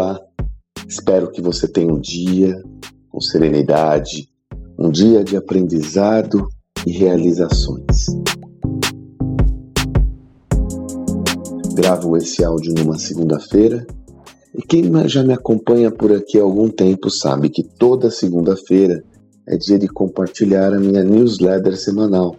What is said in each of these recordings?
Olá, espero que você tenha um dia com serenidade, um dia de aprendizado e realizações. Gravo esse áudio numa segunda-feira e quem já me acompanha por aqui há algum tempo sabe que toda segunda-feira é dia de compartilhar a minha newsletter semanal.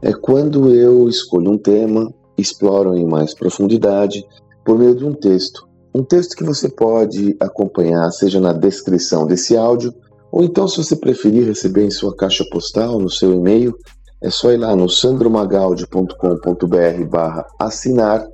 É quando eu escolho um tema, exploro em mais profundidade por meio de um texto um texto que você pode acompanhar, seja na descrição desse áudio, ou então, se você preferir receber em sua caixa postal, no seu e-mail, é só ir lá no sandromagaldi.com.br barra assinar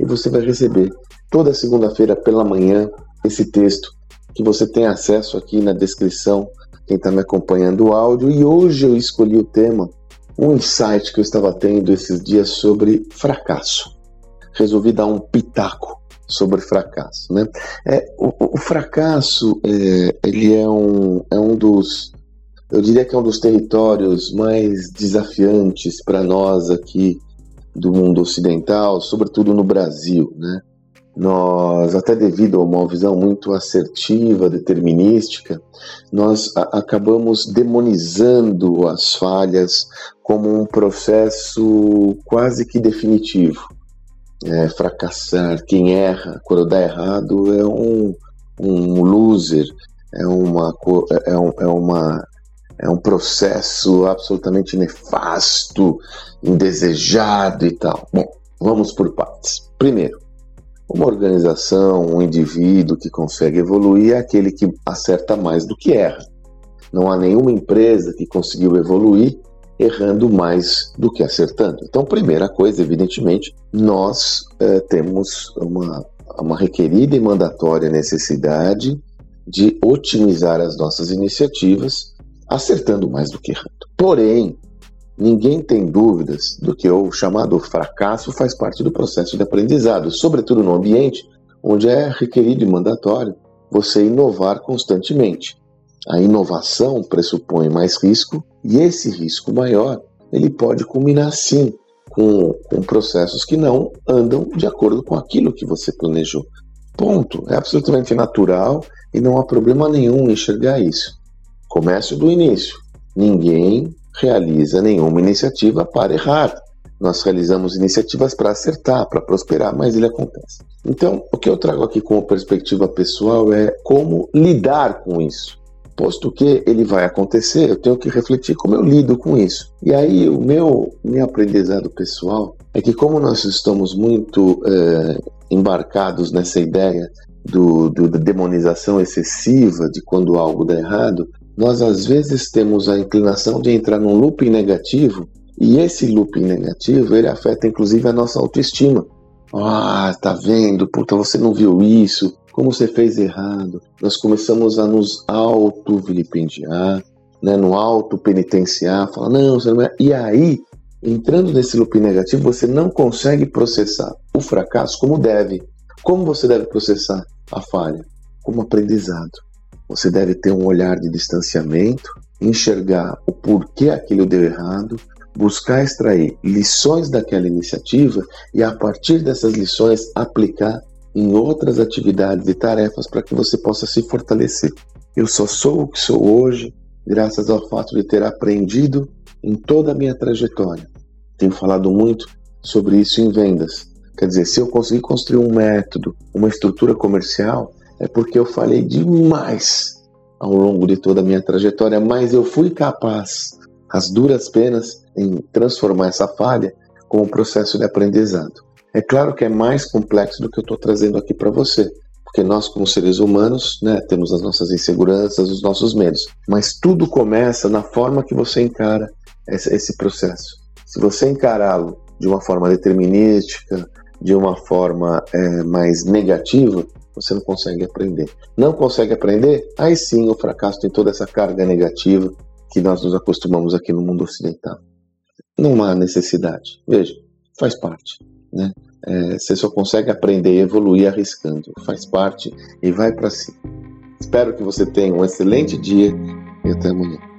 e você vai receber toda segunda-feira pela manhã esse texto que você tem acesso aqui na descrição, quem está me acompanhando o áudio. E hoje eu escolhi o tema, um insight que eu estava tendo esses dias sobre fracasso. Resolvi dar um pitaco sobre fracasso. Né? É, o, o fracasso é, ele é um, é um dos, eu diria que é um dos territórios mais desafiantes para nós aqui do mundo ocidental, sobretudo no Brasil. Né? Nós, até devido a uma visão muito assertiva, determinística, nós acabamos demonizando as falhas como um processo quase que definitivo é, fracassar, quem erra, quando dá errado, é um, um loser, é, uma, é, um, é, uma, é um processo absolutamente nefasto, indesejado e tal. Bom, vamos por partes. Primeiro, uma organização, um indivíduo que consegue evoluir é aquele que acerta mais do que erra. Não há nenhuma empresa que conseguiu evoluir errando mais do que acertando. Então, primeira coisa, evidentemente, nós é, temos uma, uma requerida e mandatória necessidade de otimizar as nossas iniciativas, acertando mais do que errando. Porém, ninguém tem dúvidas do que o chamado fracasso faz parte do processo de aprendizado, sobretudo no ambiente onde é requerido e mandatório você inovar constantemente. A inovação pressupõe mais risco e esse risco maior ele pode culminar sim com, com processos que não andam de acordo com aquilo que você planejou. Ponto. É absolutamente natural e não há problema nenhum enxergar isso. Comércio do início. Ninguém realiza nenhuma iniciativa para errar. Nós realizamos iniciativas para acertar, para prosperar, mas ele acontece. Então, o que eu trago aqui como perspectiva pessoal é como lidar com isso posto que ele vai acontecer, eu tenho que refletir como eu lido com isso. E aí o meu, meu aprendizado pessoal é que como nós estamos muito é, embarcados nessa ideia do, do, da demonização excessiva de quando algo dá errado, nós às vezes temos a inclinação de entrar num looping negativo e esse looping negativo ele afeta inclusive a nossa autoestima. Ah, tá vendo? Puta, você não viu isso como você fez errado. Nós começamos a nos auto-vilipendiar, né, no auto-penitenciar, falar, não, você não é. E aí, entrando nesse loop negativo, você não consegue processar o fracasso como deve. Como você deve processar a falha? Como aprendizado. Você deve ter um olhar de distanciamento, enxergar o porquê aquilo deu errado, buscar extrair lições daquela iniciativa e, a partir dessas lições, aplicar em outras atividades e tarefas para que você possa se fortalecer. Eu só sou o que sou hoje graças ao fato de ter aprendido em toda a minha trajetória. Tenho falado muito sobre isso em vendas. Quer dizer, se eu conseguir construir um método, uma estrutura comercial, é porque eu falei demais ao longo de toda a minha trajetória, mas eu fui capaz, às duras penas, em transformar essa falha como um processo de aprendizado. É claro que é mais complexo do que eu estou trazendo aqui para você, porque nós, como seres humanos, né, temos as nossas inseguranças, os nossos medos. Mas tudo começa na forma que você encara esse, processo. Se você encará-lo de uma forma determinística, de uma forma é, mais negativa, você não consegue aprender. Não consegue aprender? Aí sim o fracasso tem toda essa carga negativa que nós nos acostumamos aqui no mundo ocidental. Não há necessidade. Veja, faz parte. Né? É, você só consegue aprender e evoluir arriscando. Faz parte e vai para cima. Espero que você tenha um excelente dia e até amanhã.